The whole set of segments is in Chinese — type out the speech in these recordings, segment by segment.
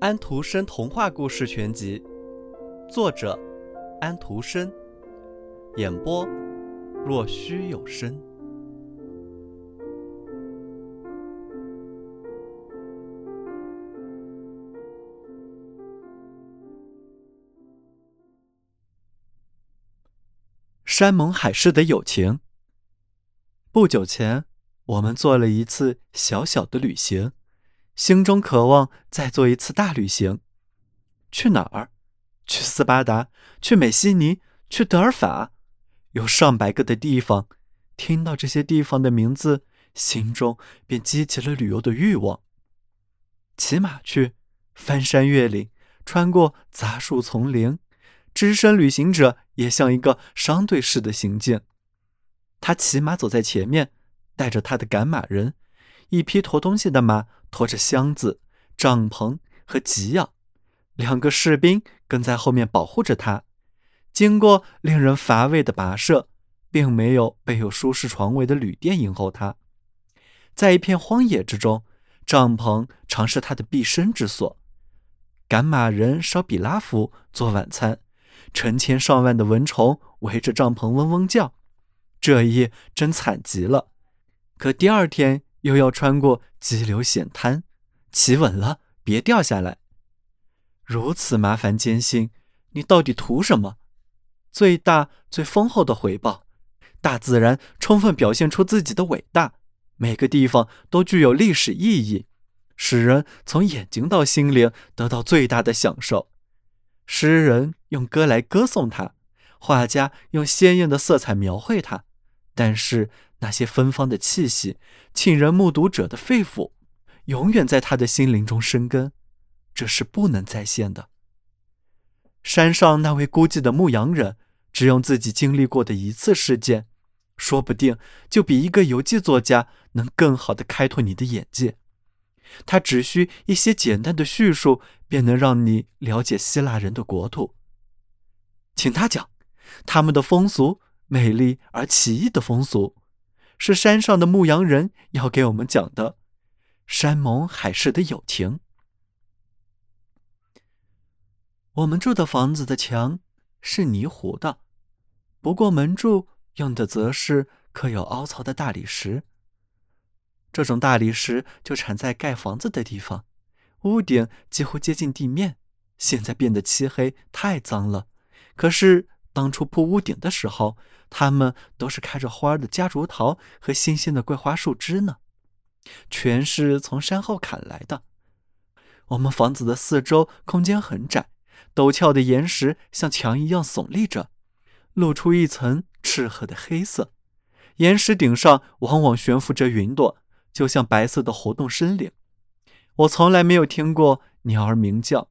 安徒生童话故事全集，作者安徒生，演播若虚有声。山盟海誓的友情。不久前，我们做了一次小小的旅行。心中渴望再做一次大旅行，去哪儿？去斯巴达，去美西尼，去德尔法，有上百个的地方。听到这些地方的名字，心中便激起了旅游的欲望。骑马去，翻山越岭，穿过杂树丛林，只身旅行者也像一个商队似的行径。他骑马走在前面，带着他的赶马人，一匹驮东西的马。驮着箱子、帐篷和给养，两个士兵跟在后面保护着他。经过令人乏味的跋涉，并没有备有舒适床位的旅店迎候他。在一片荒野之中，帐篷常是他的避身之所。赶马人烧比拉夫做晚餐，成千上万的蚊虫围着帐篷嗡嗡叫。这一夜真惨极了。可第二天。又要穿过激流险滩，骑稳了，别掉下来。如此麻烦艰辛，你到底图什么？最大、最丰厚的回报。大自然充分表现出自己的伟大，每个地方都具有历史意义，使人从眼睛到心灵得到最大的享受。诗人用歌来歌颂它，画家用鲜艳的色彩描绘它，但是。那些芬芳的气息，沁人目睹者的肺腑，永远在他的心灵中生根，这是不能再现的。山上那位孤寂的牧羊人，只用自己经历过的一次事件，说不定就比一个游记作家能更好的开拓你的眼界。他只需一些简单的叙述，便能让你了解希腊人的国土。请他讲他们的风俗，美丽而奇异的风俗。是山上的牧羊人要给我们讲的山盟海誓的友情。我们住的房子的墙是泥糊的，不过门柱用的则是刻有凹槽的大理石。这种大理石就产在盖房子的地方，屋顶几乎接近地面，现在变得漆黑，太脏了。可是。当初铺屋顶的时候，它们都是开着花的夹竹桃和新鲜的桂花树枝呢，全是从山后砍来的。我们房子的四周空间很窄，陡峭的岩石像墙一样耸立着，露出一层赤褐的黑色。岩石顶上往往悬浮着云朵，就像白色的活动森林。我从来没有听过鸟儿鸣叫，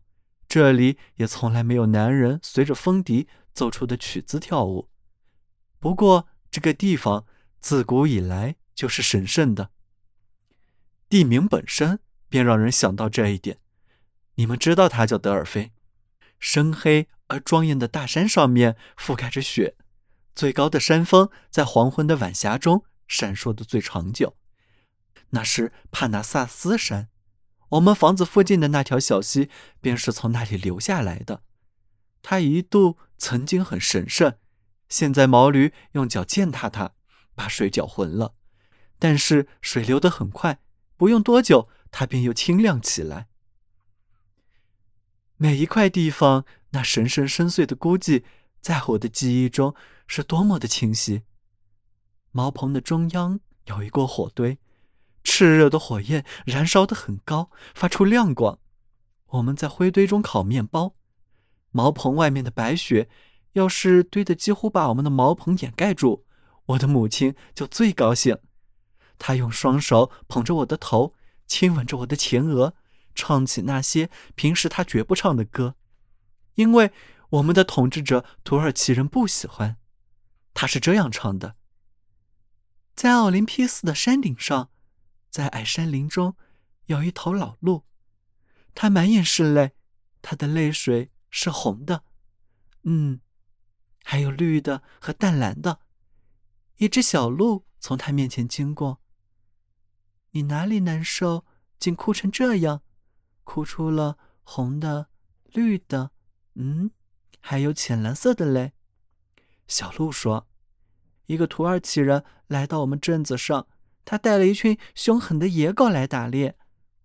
这里也从来没有男人随着风笛。奏出的曲子跳舞。不过，这个地方自古以来就是神圣的。地名本身便让人想到这一点。你们知道它叫德尔菲。深黑而庄严的大山上面覆盖着雪，最高的山峰在黄昏的晚霞中闪烁的最长久。那是帕纳萨斯山。我们房子附近的那条小溪便是从那里流下来的。它一度。曾经很神圣，现在毛驴用脚践踏它，把水搅浑了。但是水流得很快，不用多久，它便又清亮起来。每一块地方那神圣深邃的孤寂，在我的记忆中是多么的清晰。茅棚的中央有一个火堆，炽热的火焰燃烧得很高，发出亮光。我们在灰堆中烤面包。茅棚外面的白雪，要是堆得几乎把我们的茅棚掩盖住，我的母亲就最高兴。她用双手捧着我的头，亲吻着我的前额，唱起那些平时她绝不唱的歌，因为我们的统治者土耳其人不喜欢。她是这样唱的：在奥林匹斯的山顶上，在矮山林中，有一头老鹿，它满眼是泪，它的泪水。是红的，嗯，还有绿的和淡蓝的。一只小鹿从他面前经过。你哪里难受？竟哭成这样，哭出了红的、绿的，嗯，还有浅蓝色的嘞。”小鹿说：“一个土耳其人来到我们镇子上，他带了一群凶狠的野狗来打猎，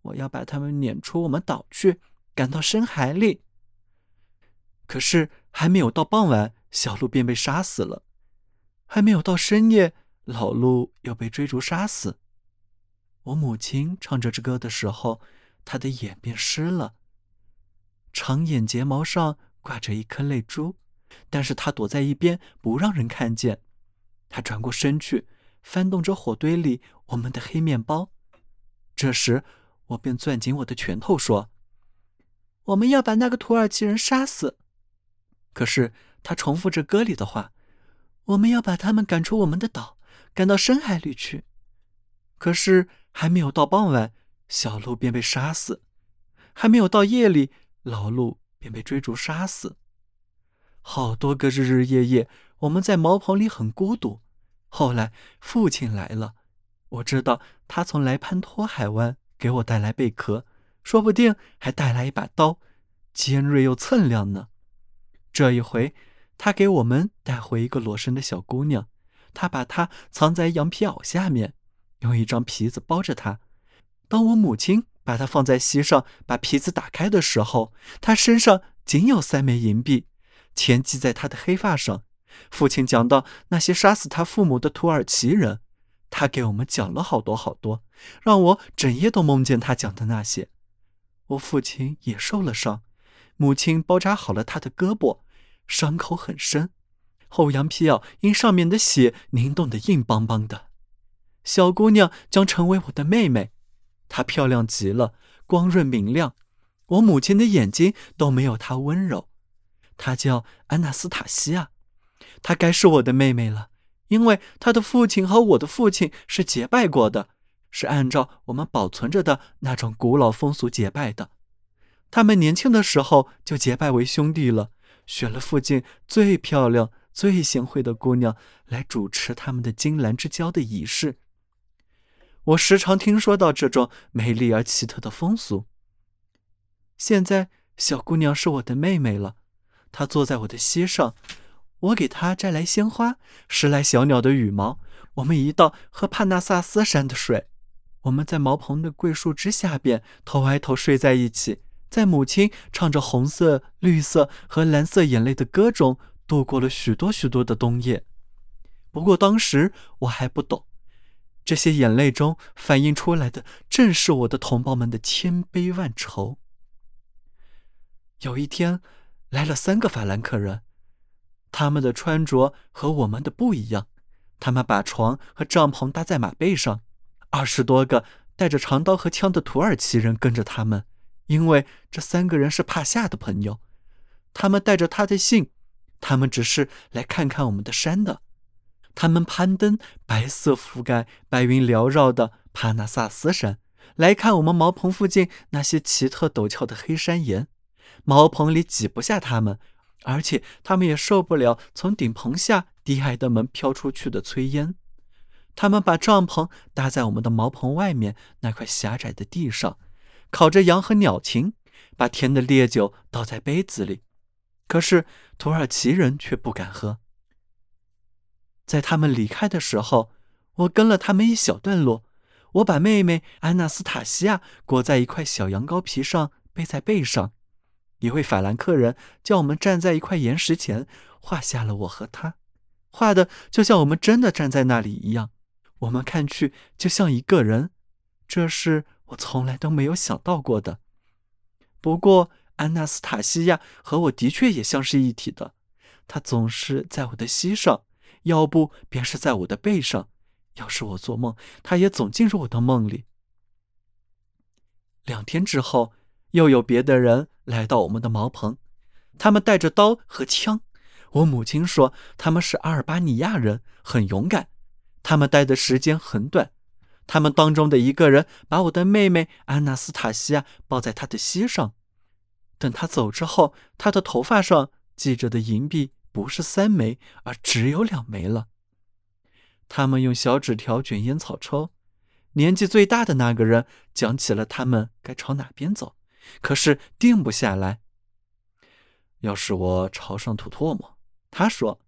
我要把他们撵出我们岛去，赶到深海里。可是还没有到傍晚，小鹿便被杀死了；还没有到深夜，老鹿又被追逐杀死。我母亲唱着这歌的时候，她的眼便湿了，长眼睫毛上挂着一颗泪珠。”但是他躲在一边，不让人看见。他转过身去，翻动着火堆里我们的黑面包。这时，我便攥紧我的拳头说：“我们要把那个土耳其人杀死。”可是他重复着歌里的话：“我们要把他们赶出我们的岛，赶到深海里去。”可是还没有到傍晚，小鹿便被杀死；还没有到夜里，老鹿便被追逐杀死。好多个日日夜夜，我们在茅棚里很孤独。后来父亲来了，我知道他从莱潘托海湾给我带来贝壳，说不定还带来一把刀，尖锐又锃亮呢。这一回，他给我们带回一个裸身的小姑娘，他把她藏在羊皮袄下面，用一张皮子包着她。当我母亲把她放在膝上，把皮子打开的时候，她身上仅有三枚银币。钱系在他的黑发上。父亲讲到那些杀死他父母的土耳其人，他给我们讲了好多好多，让我整夜都梦见他讲的那些。我父亲也受了伤，母亲包扎好了他的胳膊，伤口很深，厚羊皮袄因上面的血凝冻得硬邦邦的。小姑娘将成为我的妹妹，她漂亮极了，光润明亮，我母亲的眼睛都没有她温柔。她叫安娜斯塔西亚，她该是我的妹妹了，因为她的父亲和我的父亲是结拜过的，是按照我们保存着的那种古老风俗结拜的。他们年轻的时候就结拜为兄弟了，选了附近最漂亮、最贤惠的姑娘来主持他们的金兰之交的仪式。我时常听说到这种美丽而奇特的风俗。现在小姑娘是我的妹妹了。她坐在我的膝上，我给她摘来鲜花，拾来小鸟的羽毛。我们一道喝帕纳萨斯山的水。我们在茅棚的桂树枝下边头挨头睡在一起，在母亲唱着红色、绿色和蓝色眼泪的歌中度过了许多许多的冬夜。不过当时我还不懂，这些眼泪中反映出来的正是我的同胞们的千悲万愁。有一天。来了三个法兰克人，他们的穿着和我们的不一样。他们把床和帐篷搭在马背上，二十多个带着长刀和枪的土耳其人跟着他们，因为这三个人是帕夏的朋友。他们带着他的信，他们只是来看看我们的山的。他们攀登白色覆盖、白云缭绕的帕纳萨斯山，来看我们茅棚附近那些奇特陡峭的黑山岩。茅棚里挤不下他们，而且他们也受不了从顶棚下低矮的门飘出去的炊烟。他们把帐篷搭在我们的茅棚外面那块狭窄的地上，烤着羊和鸟禽，把甜的烈酒倒在杯子里。可是土耳其人却不敢喝。在他们离开的时候，我跟了他们一小段路。我把妹妹安娜斯塔西亚裹在一块小羊羔皮上，背在背上。一位法兰克人叫我们站在一块岩石前，画下了我和他，画的就像我们真的站在那里一样。我们看去就像一个人，这是我从来都没有想到过的。不过安娜斯塔西亚和我的确也像是一体的，她总是在我的膝上，要不便是在我的背上。要是我做梦，她也总进入我的梦里。两天之后。又有别的人来到我们的茅棚，他们带着刀和枪。我母亲说他们是阿尔巴尼亚人，很勇敢。他们待的时间很短。他们当中的一个人把我的妹妹安娜斯塔西亚抱在他的膝上。等他走之后，他的头发上系着的银币不是三枚，而只有两枚了。他们用小纸条卷烟草抽，年纪最大的那个人讲起了他们该朝哪边走，可是定不下来。要是我朝上吐唾沫，他说，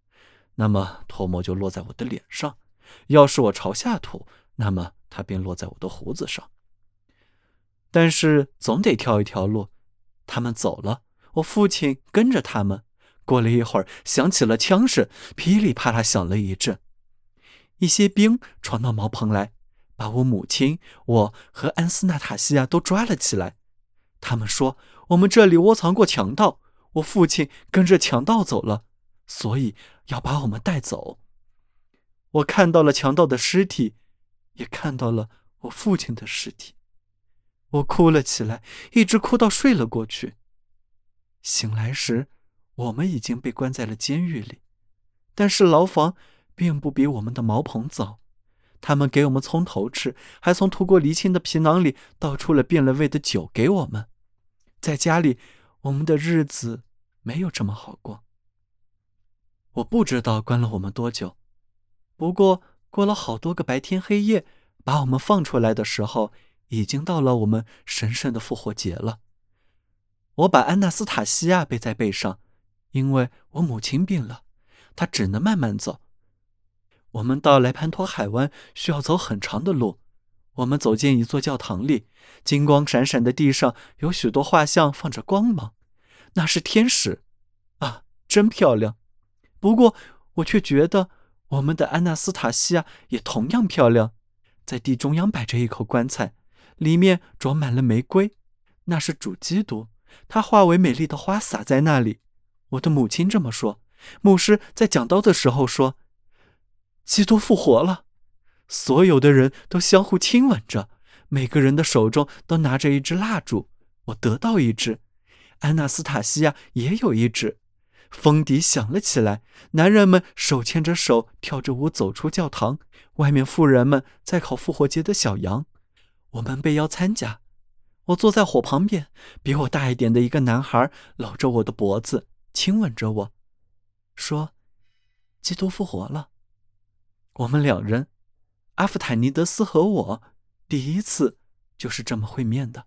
那么唾沫就落在我的脸上；要是我朝下吐，那么它便落在我的胡子上。但是总得挑一条路。他们走了，我父亲跟着他们。过了一会儿，响起了枪声，噼里啪啦响了一阵。一些兵闯到茅棚来，把我母亲、我和安斯纳塔西亚都抓了起来。他们说我们这里窝藏过强盗，我父亲跟着强盗走了，所以要把我们带走。我看到了强盗的尸体，也看到了我父亲的尸体。我哭了起来，一直哭到睡了过去。醒来时，我们已经被关在了监狱里，但是牢房并不比我们的茅棚糟。他们给我们葱头吃，还从涂过离青的皮囊里倒出了变了味的酒给我们。在家里，我们的日子没有这么好过。我不知道关了我们多久，不过过了好多个白天黑夜，把我们放出来的时候。已经到了我们神圣的复活节了。我把安娜斯塔西亚背在背上，因为我母亲病了，她只能慢慢走。我们到莱潘托海湾需要走很长的路。我们走进一座教堂里，金光闪闪的地上有许多画像放着光芒，那是天使，啊，真漂亮。不过我却觉得我们的安娜斯塔西亚也同样漂亮，在地中央摆着一口棺材。里面装满了玫瑰，那是主基督，他化为美丽的花洒在那里。我的母亲这么说。牧师在讲道的时候说：“基督复活了。”所有的人都相互亲吻着，每个人的手中都拿着一支蜡烛。我得到一支，安娜斯塔西亚也有一支。风笛响了起来，男人们手牵着手跳着舞走出教堂，外面妇人们在烤复活节的小羊。我们被邀参加。我坐在火旁边，比我大一点的一个男孩搂着我的脖子，亲吻着我，说：“基督复活了。”我们两人，阿夫坦尼德斯和我，第一次就是这么会面的。